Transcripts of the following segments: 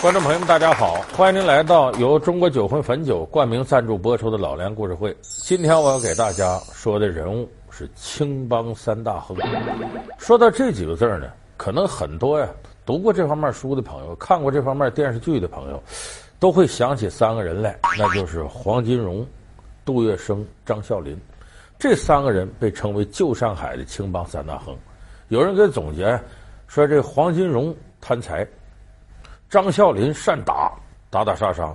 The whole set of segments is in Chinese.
观众朋友们，大家好！欢迎您来到由中国酒魂汾酒冠名赞助播出的《老梁故事会》。今天我要给大家说的人物是青帮三大亨。说到这几个字呢，可能很多呀，读过这方面书的朋友，看过这方面电视剧的朋友，都会想起三个人来，那就是黄金荣、杜月笙、张啸林。这三个人被称为旧上海的青帮三大亨。有人给总结说，这黄金荣贪财。张啸林善打，打打杀杀；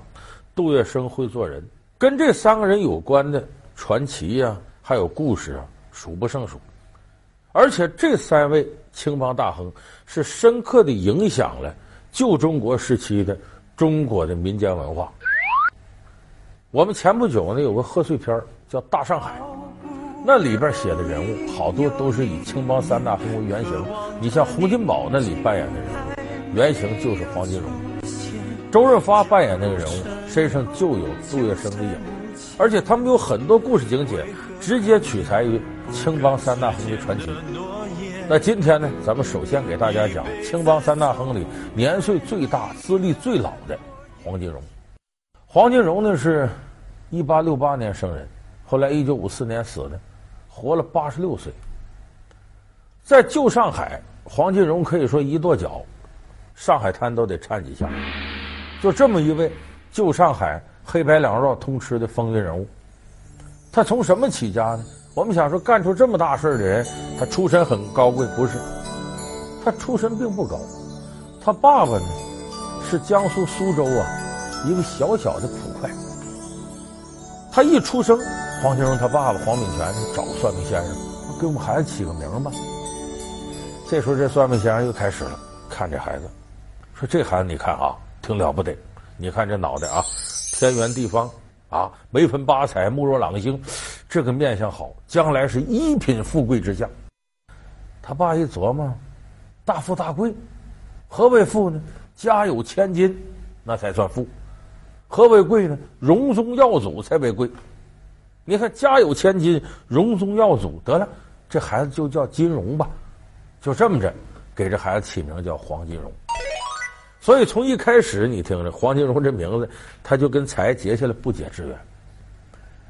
杜月笙会做人，跟这三个人有关的传奇呀、还有故事啊，数不胜数。而且这三位青帮大亨是深刻的影响了旧中国时期的中国的民间文化。我们前不久呢有个贺岁片叫《大上海》，那里边写的人物好多都是以青帮三大亨为原型。你像洪金宝那里扮演的人物。原型就是黄金荣，周润发扮演那个人物身上就有杜月笙的影，而且他们有很多故事情节直接取材于青帮三大亨的传奇。那今天呢，咱们首先给大家讲青帮三大亨里年岁最大、资历最老的黄金荣。黄金荣呢是，一八六八年生人，后来一九五四年死的，活了八十六岁。在旧上海，黄金荣可以说一跺脚。上海滩都得颤几下，就这么一位旧上海黑白两道通吃的风云人物，他从什么起家呢？我们想说干出这么大事的人，他出身很高贵，不是？他出身并不高，他爸爸呢是江苏苏州啊一个小小的捕快。他一出生，黄金荣他爸爸黄炳全找算命先生，给我们孩子起个名吧。这时候这算命先生又开始了，看这孩子。这孩子你看啊，挺了不得。你看这脑袋啊，天圆地方啊，眉分八彩，目若朗星，这个面相好，将来是一品富贵之相。他爸一琢磨，大富大贵，何为富呢？家有千金，那才算富。何为贵呢？荣宗耀祖才为贵。你看家有千金，荣宗耀祖，得了，这孩子就叫金荣吧。就这么着，给这孩子起名叫黄金荣。所以从一开始，你听着黄金荣这名字，他就跟财结下了不解之缘。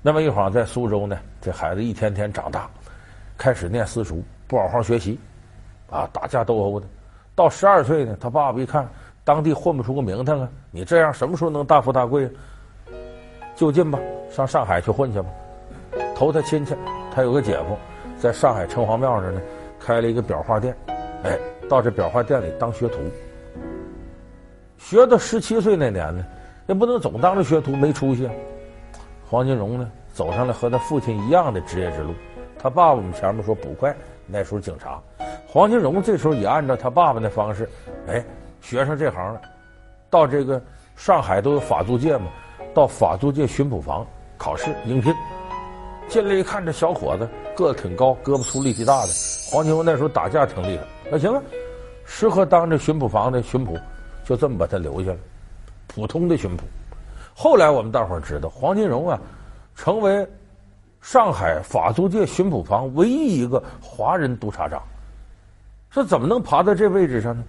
那么一晃在苏州呢，这孩子一天天长大，开始念私塾，不好好学习，啊，打架斗殴的。到十二岁呢，他爸爸一看当地混不出个名堂啊，你这样什么时候能大富大贵啊？就近吧，上上海去混去吧。投他亲戚，他有个姐夫，在上海城隍庙这呢，开了一个裱画店，哎，到这裱画店里当学徒。学到十七岁那年呢，也不能总当着学徒没出息。黄金荣呢，走上了和他父亲一样的职业之路。他爸爸我们前面说捕快，那时候警察。黄金荣这时候也按照他爸爸的方式，哎，学上这行了。到这个上海都有法租界嘛，到法租界巡捕房考试应聘。进来一看，这小伙子个子挺高，胳膊粗力气大的。黄金荣那时候打架挺厉害，那行啊，适合当这巡捕房的巡捕。就这么把他留下了，普通的巡捕。后来我们大伙儿知道，黄金荣啊，成为上海法租界巡捕房唯一一个华人督察长。这怎么能爬到这位置上呢？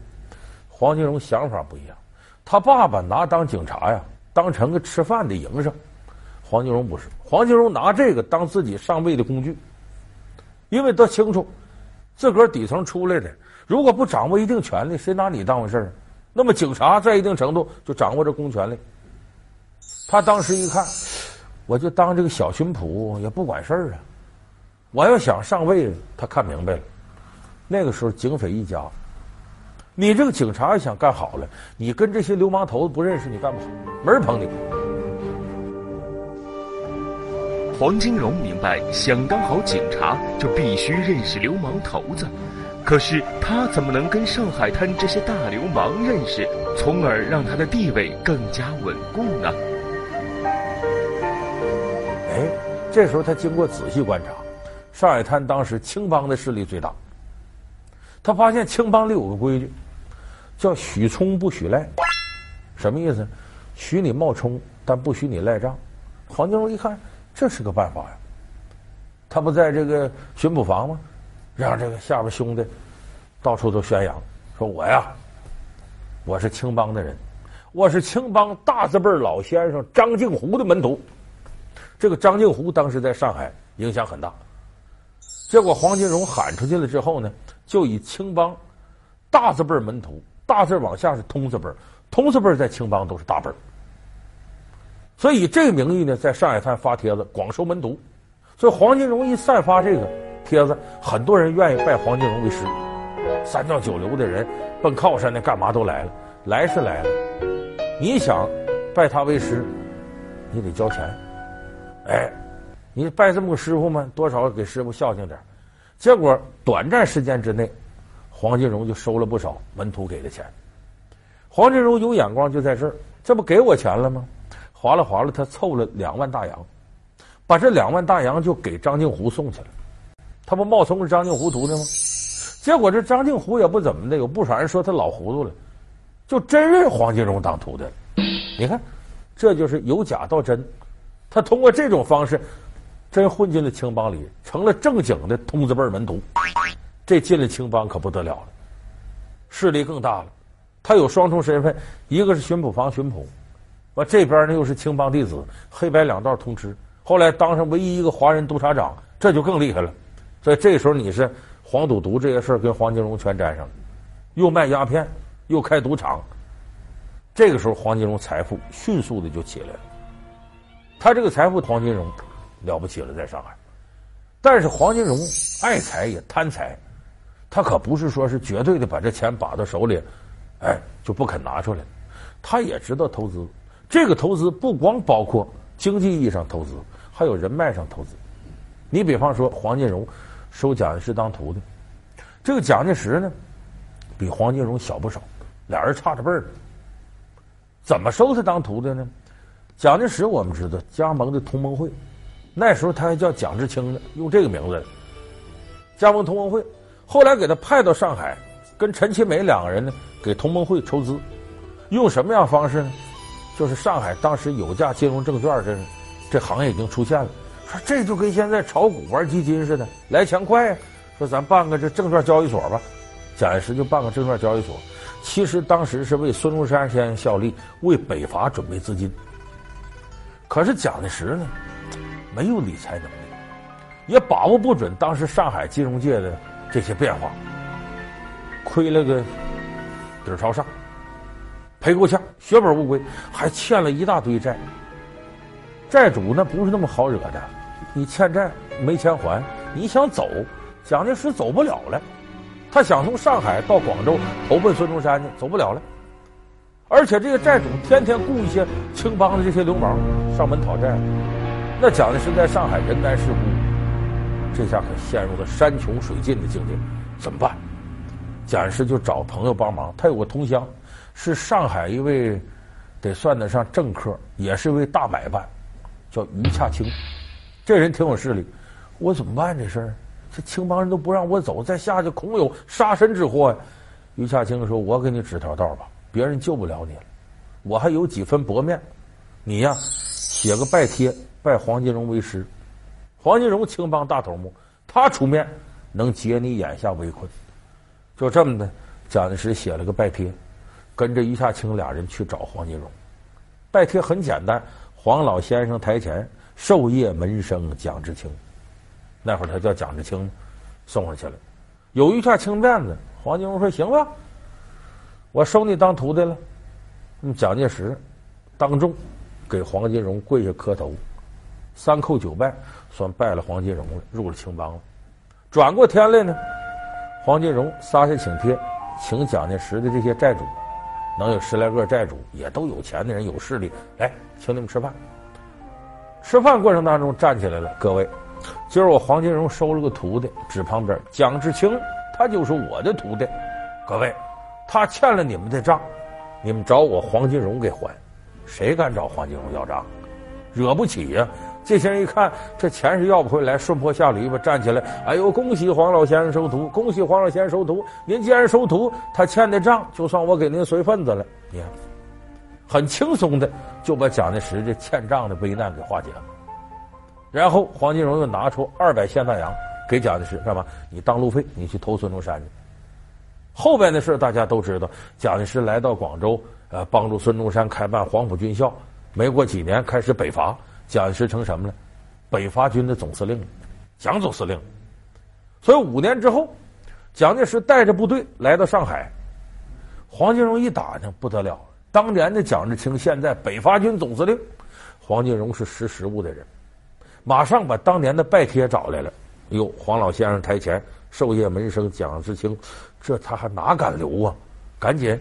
黄金荣想法不一样，他爸爸拿当警察呀，当成个吃饭的营生。黄金荣不是，黄金荣拿这个当自己上位的工具，因为他清楚，自个儿底层出来的，如果不掌握一定权力，谁拿你当回事儿？那么警察在一定程度就掌握着公权力。他当时一看，我就当这个小巡捕也不管事儿啊。我要想上位，他看明白了。那个时候警匪一家，你这个警察想干好了，你跟这些流氓头子不认识，你干不好，没人捧你。黄金荣明白，想当好警察就必须认识流氓头子。可是他怎么能跟上海滩这些大流氓认识，从而让他的地位更加稳固呢？哎，这时候他经过仔细观察，上海滩当时青帮的势力最大。他发现青帮里有个规矩，叫许充不许赖，什么意思？许你冒充，但不许你赖账。黄金荣一看，这是个办法呀。他不在这个巡捕房吗？让这个下边兄弟到处都宣扬，说我呀，我是青帮的人，我是青帮大字辈老先生张静湖的门徒。这个张静湖当时在上海影响很大。结果黄金荣喊出去了之后呢，就以青帮大字辈门徒，大字往下是通字辈，通字辈在青帮都是大辈。所以以这个名义呢，在上海滩发帖子广收门徒。所以黄金荣一散发这个帖子，很多人愿意拜黄金荣为师。三教九流的人奔靠山的干嘛都来了，来是来了。你想拜他为师，你得交钱。哎，你拜这么个师傅吗？多少给师傅孝敬点。结果短暂时间之内，黄金荣就收了不少门徒给的钱。黄金荣有眼光就在这儿，这不给我钱了吗？划拉划拉，他凑了两万大洋，把这两万大洋就给张静湖送去了。他不冒充是张静湖徒弟吗？结果这张静湖也不怎么的，有不少人说他老糊涂了，就真认黄金荣当徒弟了。你看，这就是由假到真。他通过这种方式，真混进了青帮里，成了正经的通字辈门徒。这进了青帮可不得了了，势力更大了。他有双重身份，一个是巡捕房巡捕，完这边呢又是青帮弟子，黑白两道通吃。后来当上唯一一个华人督察长，这就更厉害了。所以这个时候你是黄赌毒这些事儿跟黄金荣全沾上了，又卖鸦片，又开赌场。这个时候黄金荣财富迅速的就起来了。他这个财富，黄金荣了不起了，在上海。但是黄金荣爱财也贪财，他可不是说是绝对的把这钱把到手里，哎，就不肯拿出来。他也知道投资，这个投资不光包括经济意义上投资，还有人脉上投资。你比方说黄金荣收蒋介石当徒弟，这个蒋介石呢，比黄金荣小不少，俩人差着辈儿。怎么收他当徒弟呢？蒋介石我们知道加盟的同盟会，那时候他还叫蒋志清呢，用这个名字加盟同盟会。后来给他派到上海，跟陈其美两个人呢，给同盟会筹资，用什么样方式呢？就是上海当时有价金融证券这这行业已经出现了，说这就跟现在炒股玩基金似的，来钱快呀。说咱办个这证券交易所吧，蒋介石就办个证券交易所。其实当时是为孙中山先生效力，为北伐准备资金。可是蒋介石呢，没有理财能力，也把握不准当时上海金融界的这些变化，亏了个底儿朝上，赔够呛，血本无归，还欠了一大堆债。债主那不是那么好惹的，你欠债没钱还，你想走，蒋介石走不了了。他想从上海到广州投奔孙中山去，走不了了。而且这个债主天天雇一些青帮的这些流氓上门讨债，那蒋介石在上海人单势孤，这下可陷入了山穷水尽的境地，怎么办？蒋介石就找朋友帮忙，他有个同乡，是上海一位得算得上政客，也是一位大买办，叫于洽清。这人挺有势力，我怎么办这事儿？这青帮人都不让我走，再下去恐有杀身之祸呀！于洽清说：“我给你指条道吧。”别人救不了你了，我还有几分薄面，你呀写个拜帖拜黄金荣为师，黄金荣青帮大头目，他出面能解你眼下围困。就这么的，蒋介石写了个拜帖，跟着于洽清俩人去找黄金荣。拜帖很简单，黄老先生台前授业门生蒋志清，那会儿他叫蒋志清，送上去了。有余洽清辫子，黄金荣说行吧。我收你当徒弟了，蒋介石当众给黄金荣跪下磕头，三叩九拜，算拜了黄金荣了，入了青帮了。转过天来呢，黄金荣撒下请帖，请蒋介石的这些债主，能有十来个债主，也都有钱的人，有势力，来请你们吃饭。吃饭过程当中站起来了，各位，今儿我黄金荣收了个徒弟，指旁边蒋志清，他就是我的徒弟，各位。他欠了你们的账，你们找我黄金荣给还，谁敢找黄金荣要账？惹不起呀、这些人一看这钱是要不回来，顺坡下驴吧，站起来，哎呦，恭喜黄老先生收徒，恭喜黄老先生收徒。您既然收徒，他欠的账就算我给您随份子了。你看，很轻松的就把蒋介石这欠账的危难给化解了。然后黄金荣又拿出二百现大洋给蒋介石干嘛？你当路费，你去投孙中山去。后边的事大家都知道，蒋介石来到广州，呃，帮助孙中山开办黄埔军校。没过几年，开始北伐，蒋介石成什么呢？北伐军的总司令，蒋总司令。所以五年之后，蒋介石带着部队来到上海，黄金荣一打听不得了，当年的蒋志清现在北伐军总司令，黄金荣是识时务的人，马上把当年的拜帖找来了。哟，黄老先生台前，授业门生蒋志清，这他还哪敢留啊？赶紧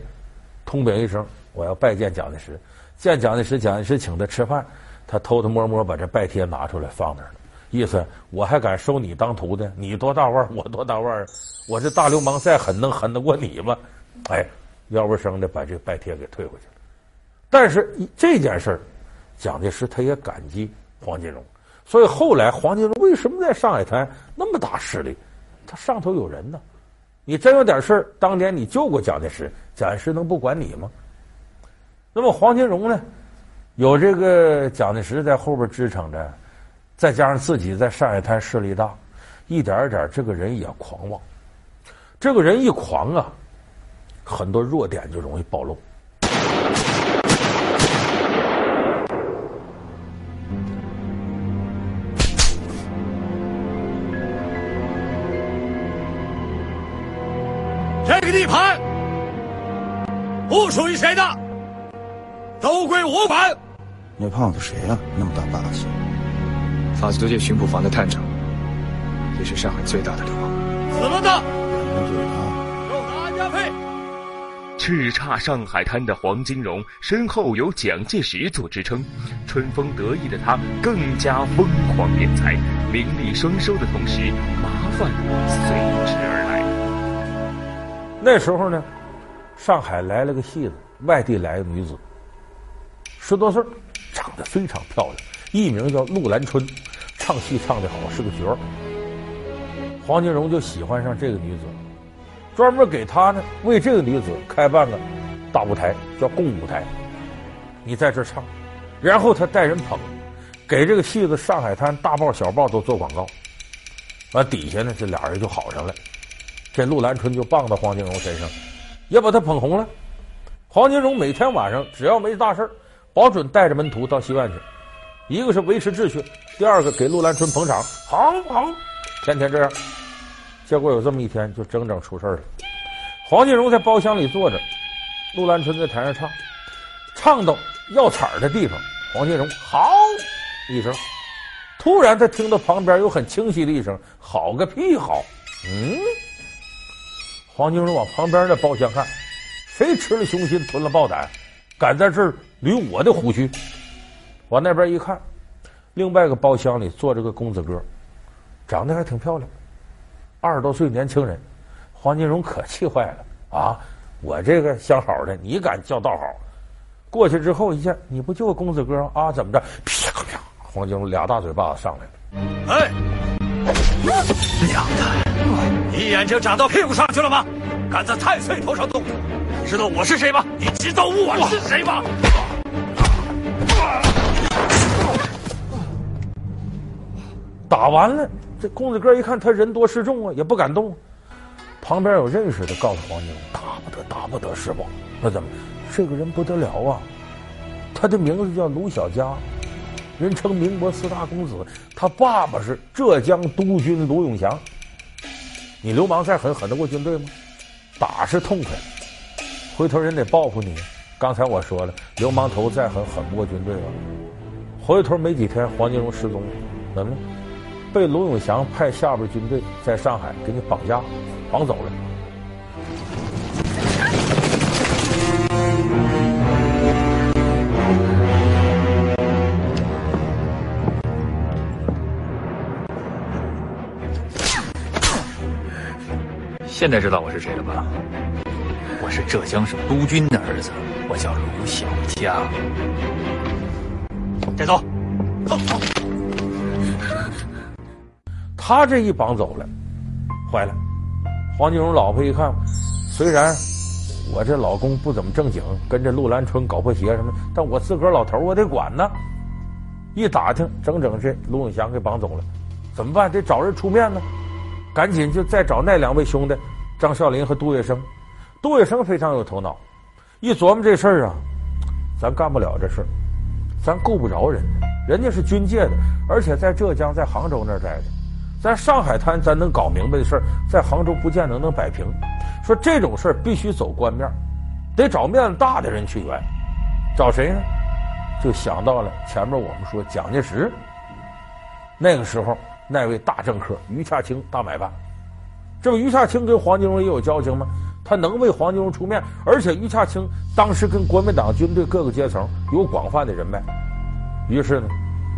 通禀一声，我要拜见蒋介石。见蒋介石，蒋介石请他吃饭，他偷偷摸摸把这拜帖拿出来放那儿了。意思我还敢收你当徒弟？你多大腕儿？我多大腕儿？我这大流氓再狠，能狠得过你吗？哎，腰不声的把这拜帖给退回去了。但是这件事儿，蒋介石他也感激黄金荣，所以后来黄金荣为什么在上海滩那么大势力？他上头有人呢。你真有点事儿，当年你救过蒋介石，蒋介石能不管你吗？那么黄金荣呢，有这个蒋介石在后边支撑着。再加上自己在上海滩势力大，一点一点，这个人也狂妄。这个人一狂啊，很多弱点就容易暴露。这个地盘不属于谁的，都归我管。那胖子谁呀？那么大霸气！法租界巡捕房的探长，也是上海最大的流氓。死了他，受打安家费。叱咤上海滩的黄金荣身后有蒋介石做支撑，春风得意的他更加疯狂敛财，名利双收的同时，麻烦随之而来。那时候呢，上海来了个戏子，外地来的女子，十多岁，长得非常漂亮，艺名叫陆兰春。唱戏唱得好，是个角儿。黄金荣就喜欢上这个女子，专门给她呢为这个女子开办个大舞台，叫共舞台。你在这唱，然后他带人捧，给这个戏子上海滩大报小报都做广告。完底下呢，这俩人就好上了。这陆兰春就傍到黄金荣身上，也把他捧红了。黄金荣每天晚上只要没大事儿保准带着门徒到戏院去。一个是维持秩序，第二个给陆兰春捧场，好好，天天这样。结果有这么一天，就整整出事了。黄金荣在包厢里坐着，陆兰春在台上唱，唱到要彩儿的地方，黄金荣好一声，突然他听到旁边有很清晰的一声“好个屁好”，嗯，黄金荣往旁边的包厢看，谁吃了雄心吞了豹胆，敢在这儿捋我的胡须？往那边一看，另外一个包厢里坐着个公子哥，长得还挺漂亮，二十多岁年轻人。黄金荣可气坏了啊！我这个相好的，你敢叫道好？过去之后一下，你不就个公子哥啊？怎么着？啪啪！黄金荣俩大嘴巴子上来了。哎，娘的！你眼睛长到屁股上去了吗？敢在太岁头上动？你知道我是谁吗？你知道我是谁吗？打完了，这公子哥一看他人多势众啊，也不敢动。旁边有认识的，告诉黄金荣：“打不得，打不得，是不？那怎么？这个人不得了啊！他的名字叫卢小佳，人称民国四大公子。他爸爸是浙江督军卢永祥。你流氓再狠，狠得过军队吗？打是痛快，回头人得报复你。刚才我说了，流氓头再狠，狠不过军队吧？回头没几天，黄金荣失踪了，怎么了？被卢永祥派下边军队在上海给你绑架，绑走了。现在知道我是谁了吧？浙江省督军的儿子，我叫卢小江。带走，走走。他这一绑走了，坏了。黄金荣老婆一看，虽然我这老公不怎么正经，跟着陆兰春搞破鞋什么，但我自个儿老头我得管呢。一打听，整整这卢永祥给绑走了，怎么办？得找人出面呢。赶紧就再找那两位兄弟，张啸林和杜月笙。杜月笙非常有头脑，一琢磨这事儿啊，咱干不了这事儿，咱够不着人，人家是军界的，而且在浙江、在杭州那儿待着，在上海滩咱能搞明白的事儿，在杭州不见得能摆平。说这种事儿必须走官面，得找面子大的人去圆。找谁呢？就想到了前面我们说蒋介石。那个时候，那位大政客于洽清大买办，这不于洽清跟黄金荣也有交情吗？他能为黄金荣出面，而且于洽清当时跟国民党军队各个阶层有广泛的人脉，于是呢，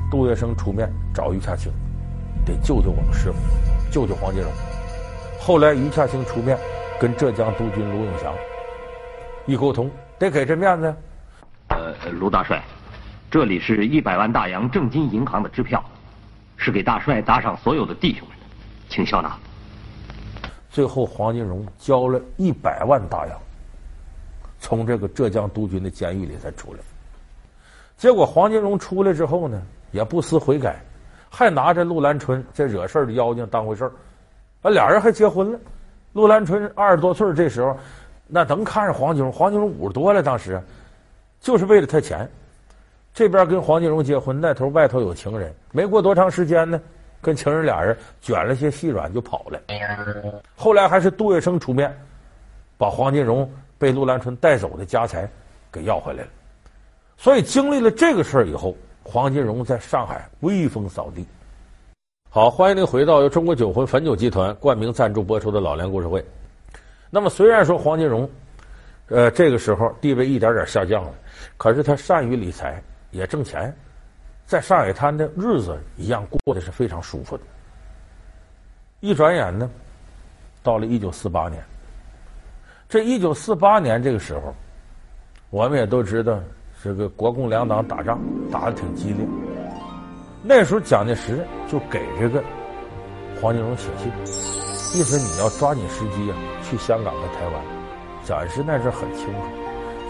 杜月笙出面找于洽清，得救救我们师傅，救救黄金荣。后来于洽清出面跟浙江督军卢永祥一沟通，得给这面子。呃，卢大帅，这里是一百万大洋正金银行的支票，是给大帅打赏所有的弟兄们的，请笑纳。最后，黄金荣交了一百万大洋，从这个浙江督军的监狱里才出来。结果，黄金荣出来之后呢，也不思悔改，还拿着陆兰春这惹事的妖精当回事儿。啊，俩人还结婚了。陆兰春二十多岁，这时候那能看上黄金荣？黄金荣五十多了，当时就是为了他钱。这边跟黄金荣结婚，那头外头有情人。没过多长时间呢。跟情人俩人卷了些细软就跑了，后来还是杜月笙出面，把黄金荣被陆兰春带走的家财给要回来了。所以经历了这个事儿以后，黄金荣在上海威风扫地。好，欢迎您回到由中国酒魂汾酒集团冠名赞助播出的老梁故事会。那么虽然说黄金荣，呃，这个时候地位一点点下降了，可是他善于理财，也挣钱。在上海滩的日子一样过得是非常舒服的。一转眼呢，到了一九四八年。这一九四八年这个时候，我们也都知道，这个国共两党打仗打得挺激烈。那时候蒋介石就给这个黄金荣写信，意思你要抓紧时机啊，去香港和台湾。蒋介石那时候很清楚，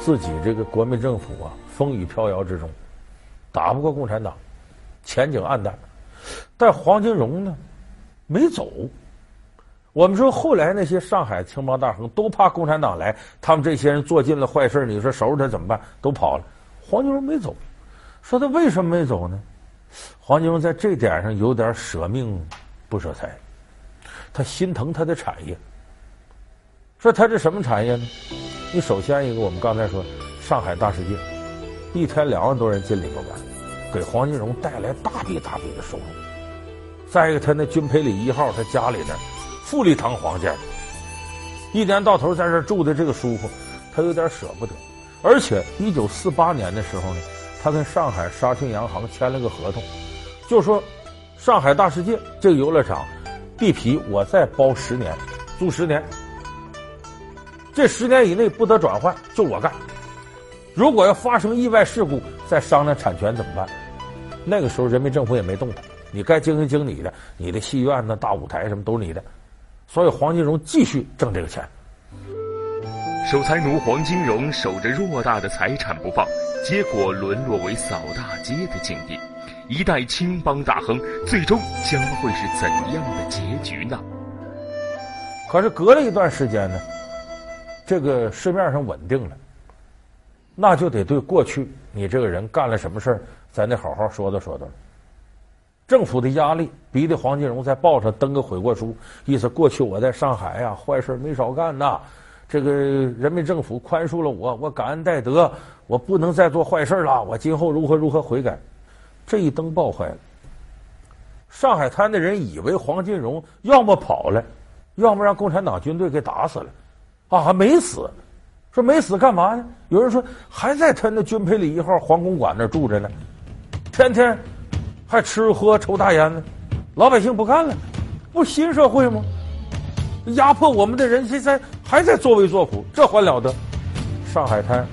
自己这个国民政府啊，风雨飘摇之中。打不过共产党，前景黯淡。但黄金荣呢，没走。我们说后来那些上海青帮大亨都怕共产党来，他们这些人做尽了坏事，你说收拾他怎么办？都跑了。黄金荣没走，说他为什么没走呢？黄金荣在这点上有点舍命不舍财，他心疼他的产业。说他这什么产业呢？你首先一个，我们刚才说上海大世界。一天两万多人进里边玩，给黄金荣带来大笔大笔的收入。再一个，他那军培里一号，他家里边富丽堂皇建，一年到头在这住的这个舒服，他有点舍不得。而且一九四八年的时候呢，他跟上海沙逊洋行签了个合同，就说上海大世界这个游乐场地皮我再包十年，租十年，这十年以内不得转换，就我干。如果要发生意外事故，再商量产权怎么办？那个时候人民政府也没动他，你该经营经理的，你的戏院呢、大舞台什么都是你的。所以黄金荣继续挣这个钱。守财奴黄金荣守着偌大的财产不放，结果沦落为扫大街的境地。一代青帮大亨最终将会是怎样的结局呢？可是隔了一段时间呢，这个市面上稳定了。那就得对过去你这个人干了什么事儿，咱得好好说道说道。政府的压力逼得黄金荣在报上登个悔过书，意思过去我在上海呀、坏事没少干呐。这个人民政府宽恕了我，我感恩戴德，我不能再做坏事了，我今后如何如何悔改。这一登报坏了，上海滩的人以为黄金荣要么跑了，要么让共产党军队给打死了，啊，还没死。说没死干嘛呢？有人说还在他那军培里一号皇公馆那住着呢，天天还吃喝抽大烟呢。老百姓不干了，不新社会吗？压迫我们的人现在还在作威作福，这还了得？上海滩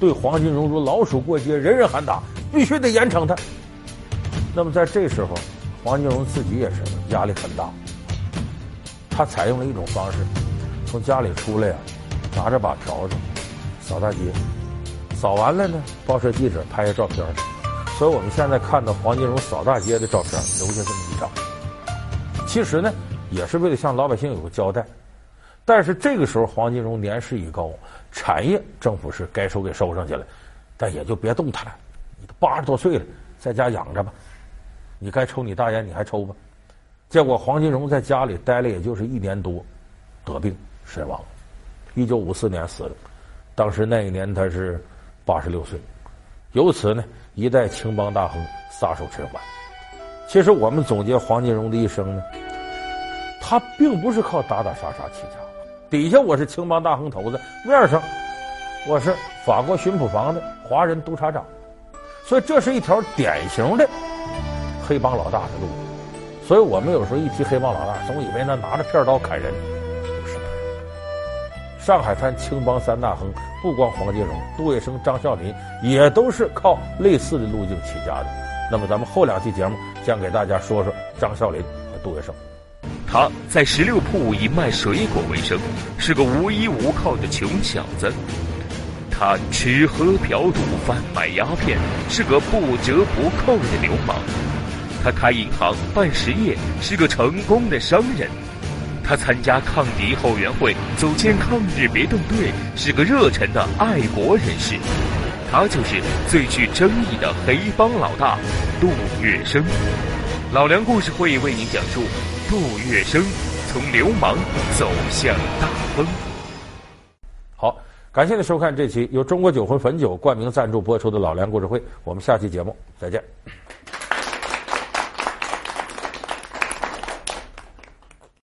对黄金荣如老鼠过街，人人喊打，必须得严惩他。那么在这时候，黄金荣自己也是压力很大。他采用了一种方式，从家里出来呀。拿着把笤帚扫大街，扫完了呢，报社记者拍下照片，所以我们现在看到黄金荣扫大街的照片，留下这么一张。其实呢，也是为了向老百姓有个交代。但是这个时候，黄金荣年事已高，产业政府是该收给收上去了，但也就别动它了。你都八十多岁了，在家养着吧。你该抽你大烟，你还抽吧。结果黄金荣在家里待了也就是一年多，得病身亡。一九五四年死了，当时那一年他是八十六岁。由此呢，一代青帮大亨撒手尘寰。其实我们总结黄金荣的一生呢，他并不是靠打打杀杀起家，底下我是青帮大亨头子，面上我是法国巡捕房的华人督察长，所以这是一条典型的黑帮老大的路。所以我们有时候一提黑帮老大，总以为那拿着片刀砍人，上海滩青帮三大亨，不光黄金荣、杜月笙、张啸林，也都是靠类似的路径起家的。那么咱们后两期节目将给大家说说张啸林和杜月笙。他在十六铺以卖水果为生，是个无依无靠的穷小子。他吃喝嫖赌贩卖鸦片，是个不折不扣的流氓。他开银行办实业，是个成功的商人。他参加抗敌后援会，组建抗日别动队，是个热忱的爱国人士。他就是最具争议的黑帮老大杜月笙。老梁故事会为您讲述杜月笙从流氓走向大亨。好，感谢您收看这期由中国酒魂汾酒冠名赞助播出的老梁故事会，我们下期节目再见。